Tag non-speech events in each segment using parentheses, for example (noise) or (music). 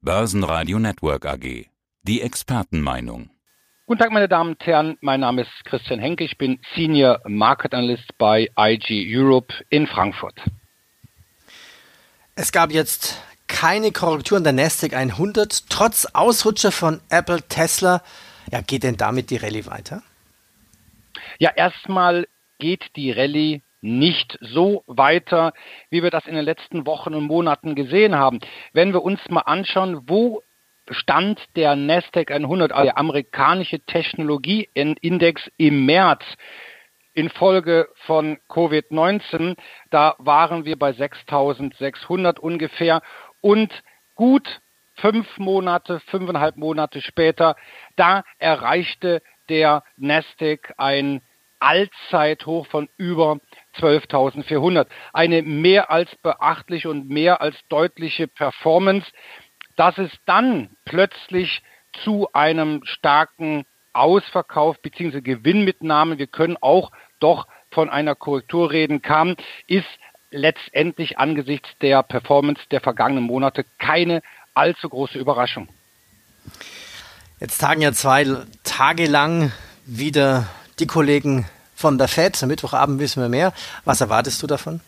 Börsenradio Network AG. Die Expertenmeinung. Guten Tag, meine Damen und Herren. Mein Name ist Christian Henke. Ich bin Senior Market Analyst bei IG Europe in Frankfurt. Es gab jetzt keine Korrektur in der Nasdaq 100, trotz Ausrutscher von Apple, Tesla. Ja, geht denn damit die Rallye weiter? Ja, erstmal geht die Rallye nicht so weiter, wie wir das in den letzten Wochen und Monaten gesehen haben. Wenn wir uns mal anschauen, wo stand der Nasdaq 100, also der amerikanische Technologieindex im März infolge von Covid-19, da waren wir bei 6.600 ungefähr und gut fünf Monate, fünfeinhalb Monate später, da erreichte der Nasdaq ein Allzeithoch von über 12.400. Eine mehr als beachtliche und mehr als deutliche Performance. Dass es dann plötzlich zu einem starken Ausverkauf bzw. Gewinnmitnahme, wir können auch doch von einer Korrektur reden, kam, ist letztendlich angesichts der Performance der vergangenen Monate keine allzu große Überraschung. Jetzt tagen ja zwei Tage lang wieder die Kollegen von der FED. Am Mittwochabend wissen wir mehr. Was erwartest du davon?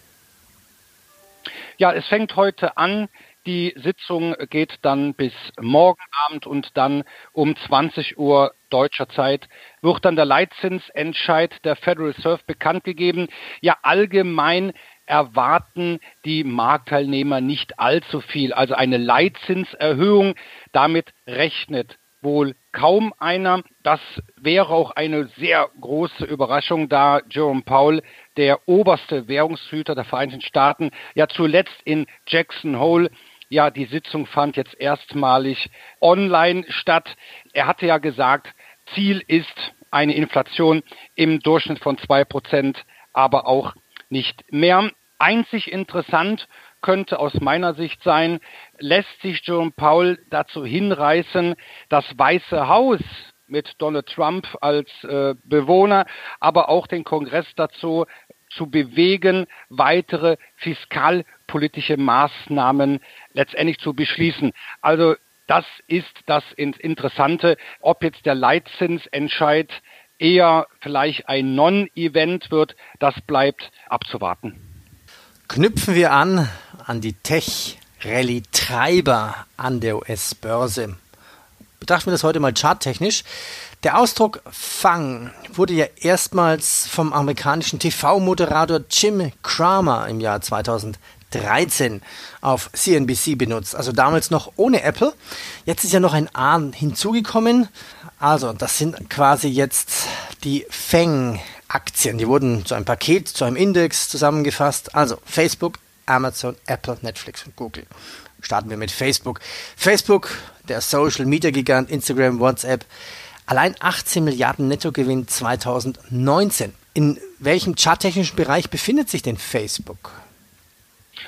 Ja, es fängt heute an. Die Sitzung geht dann bis morgen Abend und dann um 20 Uhr deutscher Zeit wird dann der Leitzinsentscheid der Federal Reserve bekannt gegeben. Ja, allgemein erwarten die Marktteilnehmer nicht allzu viel. Also eine Leitzinserhöhung, damit rechnet wohl kaum einer. Das wäre auch eine sehr große Überraschung, da Jerome Powell, der oberste Währungshüter der Vereinigten Staaten, ja zuletzt in Jackson Hole ja, die Sitzung fand jetzt erstmalig online statt. Er hatte ja gesagt, Ziel ist eine Inflation im Durchschnitt von zwei Prozent, aber auch nicht mehr. Einzig interessant könnte aus meiner Sicht sein, lässt sich Jerome Powell dazu hinreißen, das Weiße Haus mit Donald Trump als äh, Bewohner, aber auch den Kongress dazu zu bewegen, weitere fiskalpolitische Maßnahmen letztendlich zu beschließen. Also das ist das Interessante, ob jetzt der Leitzinsentscheid eher vielleicht ein Non-Event wird, das bleibt abzuwarten. Knüpfen wir an an die Tech-Rallye-Treiber an der US-Börse. Betrachten wir das heute mal charttechnisch. Der Ausdruck Fang wurde ja erstmals vom amerikanischen TV-Moderator Jim Cramer im Jahr 2013 auf CNBC benutzt. Also damals noch ohne Apple. Jetzt ist ja noch ein A hinzugekommen. Also das sind quasi jetzt die Fang Aktien. Die wurden zu einem Paket, zu einem Index zusammengefasst. Also Facebook, Amazon, Apple, Netflix und Google. Starten wir mit Facebook. Facebook, der Social Media Gigant, Instagram, WhatsApp. Allein 18 Milliarden Nettogewinn 2019. In welchem charttechnischen Bereich befindet sich denn Facebook?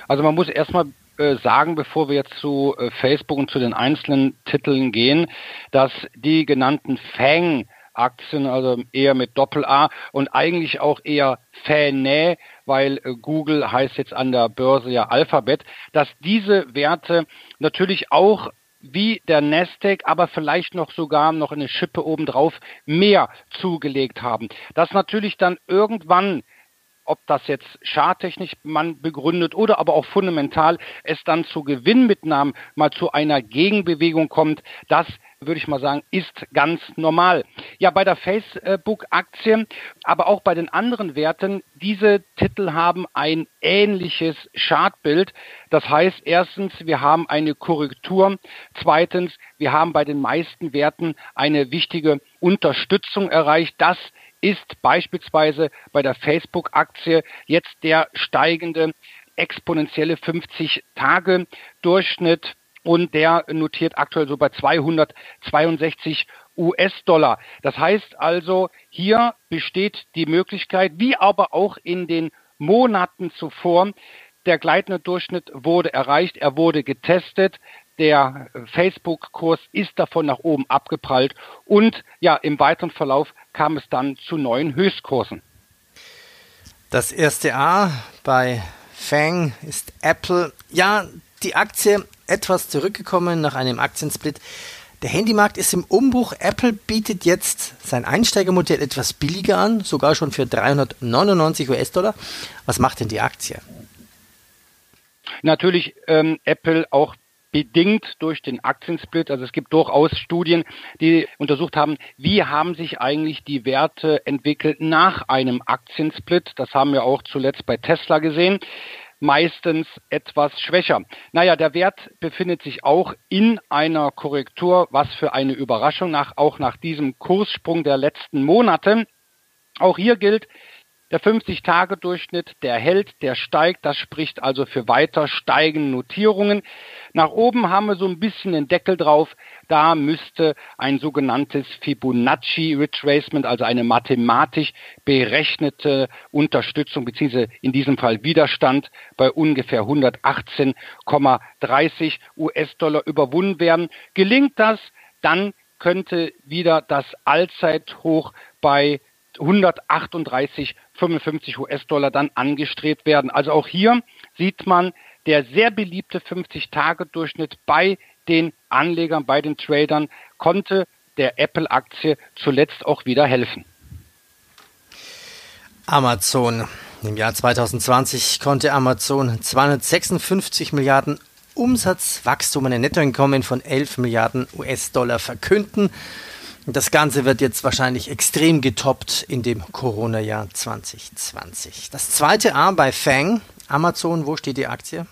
Also man muss erstmal äh, sagen, bevor wir jetzt zu äh, Facebook und zu den einzelnen Titeln gehen, dass die genannten Fang Aktien, also eher mit Doppel-A und eigentlich auch eher Fanä, weil äh, Google heißt jetzt an der Börse ja Alphabet, dass diese Werte natürlich auch wie der Nasdaq, aber vielleicht noch sogar noch eine Schippe obendrauf mehr zugelegt haben. Dass natürlich dann irgendwann ob das jetzt charttechnisch man begründet oder aber auch fundamental es dann zu Gewinnmitnahmen mal zu einer Gegenbewegung kommt, das würde ich mal sagen, ist ganz normal. Ja, bei der Facebook-Aktie, aber auch bei den anderen Werten, diese Titel haben ein ähnliches Chartbild. Das heißt, erstens, wir haben eine Korrektur. Zweitens, wir haben bei den meisten Werten eine wichtige Unterstützung erreicht. Das ist beispielsweise bei der Facebook-Aktie jetzt der steigende exponentielle 50-Tage-Durchschnitt und der notiert aktuell so bei 262 US-Dollar. Das heißt also, hier besteht die Möglichkeit, wie aber auch in den Monaten zuvor, der gleitende Durchschnitt wurde erreicht, er wurde getestet, der Facebook-Kurs ist davon nach oben abgeprallt und ja, im weiteren Verlauf kam es dann zu neuen Höchstkursen. Das erste A bei Fang ist Apple. Ja, die Aktie etwas zurückgekommen nach einem Aktiensplit. Der Handymarkt ist im Umbruch. Apple bietet jetzt sein Einsteigermodell etwas billiger an, sogar schon für 399 US-Dollar. Was macht denn die Aktie? Natürlich ähm, Apple auch bedingt durch den Aktiensplit. Also es gibt durchaus Studien, die untersucht haben, wie haben sich eigentlich die Werte entwickelt nach einem Aktiensplit. Das haben wir auch zuletzt bei Tesla gesehen meistens etwas schwächer. Naja, der Wert befindet sich auch in einer Korrektur. Was für eine Überraschung, nach, auch nach diesem Kurssprung der letzten Monate. Auch hier gilt, der 50-Tage-Durchschnitt, der hält, der steigt. Das spricht also für weiter steigende Notierungen. Nach oben haben wir so ein bisschen den Deckel drauf. Da müsste ein sogenanntes Fibonacci Retracement, also eine mathematisch berechnete Unterstützung beziehungsweise in diesem Fall Widerstand bei ungefähr 118,30 US-Dollar überwunden werden. Gelingt das, dann könnte wieder das Allzeithoch bei 138,55 US-Dollar dann angestrebt werden. Also auch hier sieht man der sehr beliebte 50-Tage-Durchschnitt bei den Anlegern, bei den Tradern konnte der Apple-Aktie zuletzt auch wieder helfen. Amazon. Im Jahr 2020 konnte Amazon 256 Milliarden Umsatzwachstum, ein Nettoeinkommen von 11 Milliarden US-Dollar verkünden. Das Ganze wird jetzt wahrscheinlich extrem getoppt in dem Corona-Jahr 2020. Das zweite A bei Fang, Amazon, wo steht die Aktie?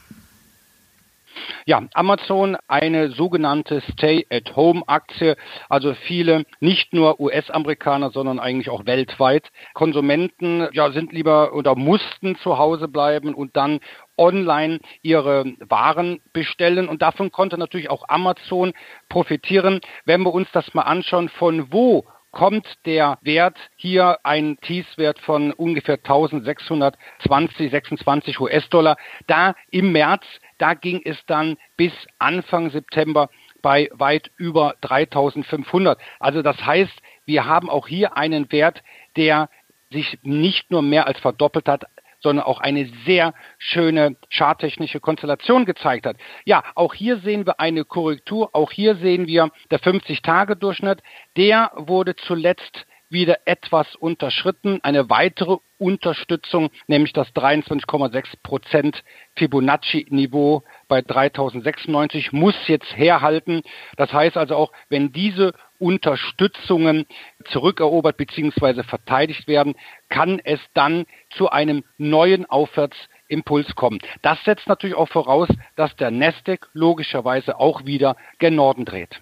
Ja, Amazon eine sogenannte Stay-at-Home-Aktie. Also viele, nicht nur US-Amerikaner, sondern eigentlich auch weltweit. Konsumenten ja, sind lieber oder mussten zu Hause bleiben und dann online ihre Waren bestellen. Und davon konnte natürlich auch Amazon profitieren. Wenn wir uns das mal anschauen, von wo kommt der Wert hier ein Tiefswert von ungefähr 1620, 26 US-Dollar. Da im März, da ging es dann bis Anfang September bei weit über 3500. Also das heißt, wir haben auch hier einen Wert, der sich nicht nur mehr als verdoppelt hat, sondern auch eine sehr schöne charttechnische Konstellation gezeigt hat. Ja, auch hier sehen wir eine Korrektur, auch hier sehen wir der 50-Tage-Durchschnitt, der wurde zuletzt wieder etwas unterschritten. Eine weitere Unterstützung, nämlich das 23,6 Prozent Fibonacci-Niveau bei 3096 muss jetzt herhalten. Das heißt also auch, wenn diese Unterstützungen zurückerobert bzw. verteidigt werden, kann es dann zu einem neuen Aufwärtsimpuls kommen. Das setzt natürlich auch voraus, dass der Nasdaq logischerweise auch wieder gen Norden dreht.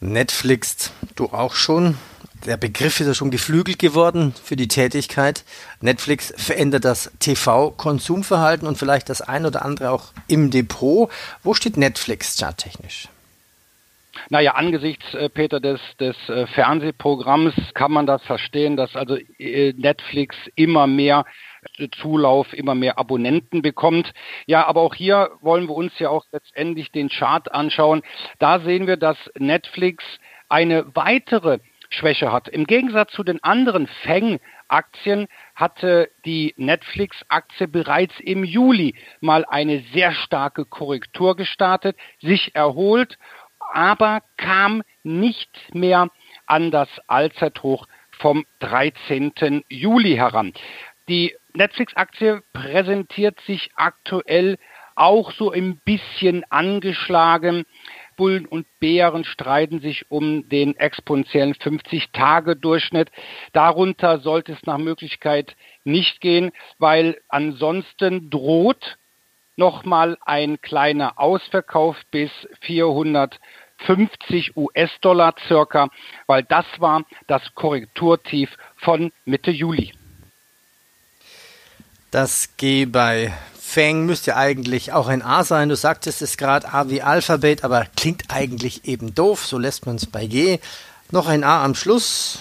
Netflix, du auch schon. Der Begriff ist ja schon geflügelt geworden für die Tätigkeit. Netflix verändert das TV-Konsumverhalten und vielleicht das ein oder andere auch im Depot. Wo steht Netflix charttechnisch? Naja, angesichts, äh, Peter, des, des äh, Fernsehprogramms kann man das verstehen, dass also äh, Netflix immer mehr Zulauf, immer mehr Abonnenten bekommt. Ja, aber auch hier wollen wir uns ja auch letztendlich den Chart anschauen. Da sehen wir, dass Netflix eine weitere Schwäche hat. Im Gegensatz zu den anderen Fang-Aktien hatte die Netflix-Aktie bereits im Juli mal eine sehr starke Korrektur gestartet, sich erholt aber kam nicht mehr an das Allzeithoch vom 13. Juli heran. Die Netflix-Aktie präsentiert sich aktuell auch so ein bisschen angeschlagen. Bullen und Bären streiten sich um den exponentiellen 50-Tage-Durchschnitt. Darunter sollte es nach Möglichkeit nicht gehen, weil ansonsten droht nochmal ein kleiner Ausverkauf bis 450 US-Dollar circa, weil das war das Korrekturtief von Mitte Juli. Das G bei Fang müsste eigentlich auch ein A sein. Du sagtest es gerade A wie Alphabet, aber klingt eigentlich eben doof. So lässt man es bei G. Noch ein A am Schluss.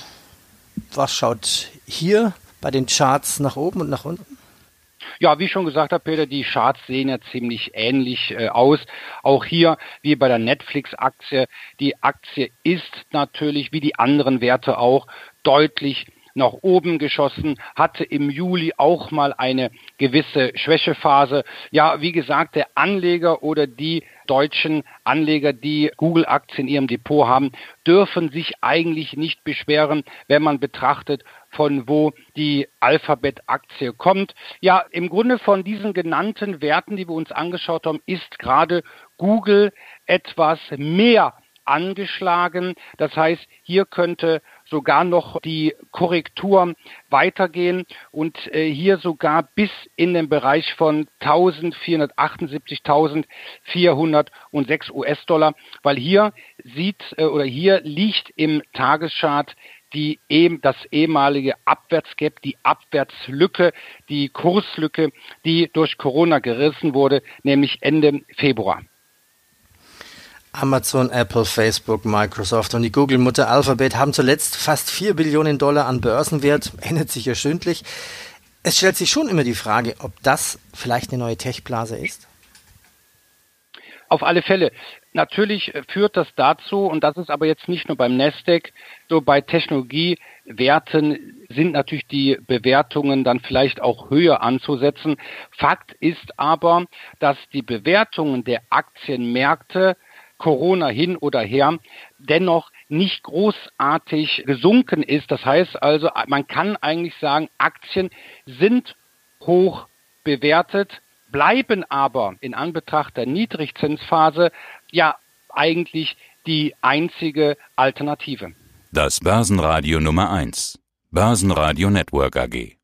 Was schaut hier bei den Charts nach oben und nach unten? Ja, wie schon gesagt habe, Peter, die Charts sehen ja ziemlich ähnlich äh, aus. Auch hier, wie bei der Netflix-Aktie, die Aktie ist natürlich, wie die anderen Werte auch, deutlich nach oben geschossen, hatte im Juli auch mal eine gewisse Schwächephase. Ja, wie gesagt, der Anleger oder die deutschen Anleger, die Google-Aktien in ihrem Depot haben, dürfen sich eigentlich nicht beschweren, wenn man betrachtet, von wo die Alphabet-Aktie kommt. Ja, im Grunde von diesen genannten Werten, die wir uns angeschaut haben, ist gerade Google etwas mehr angeschlagen. Das heißt, hier könnte sogar noch die Korrektur weitergehen und äh, hier sogar bis in den Bereich von 1478, 1406 US-Dollar, weil hier sieht äh, oder hier liegt im Tageschart die, das ehemalige Abwärtsgap, die Abwärtslücke, die Kurslücke, die durch Corona gerissen wurde, nämlich Ende Februar. Amazon, Apple, Facebook, Microsoft und die Google-Mutter Alphabet haben zuletzt fast 4 Billionen Dollar an Börsenwert, (laughs) ändert sich ja stündlich. Es stellt sich schon immer die Frage, ob das vielleicht eine neue Tech-Blase ist. Auf alle Fälle. Natürlich führt das dazu, und das ist aber jetzt nicht nur beim Nasdaq, so bei Technologiewerten sind natürlich die Bewertungen dann vielleicht auch höher anzusetzen. Fakt ist aber, dass die Bewertungen der Aktienmärkte Corona hin oder her, dennoch nicht großartig gesunken ist. Das heißt also, man kann eigentlich sagen, Aktien sind hoch bewertet, bleiben aber in Anbetracht der Niedrigzinsphase ja eigentlich die einzige Alternative. Das Börsenradio Nummer 1. Börsenradio Network AG.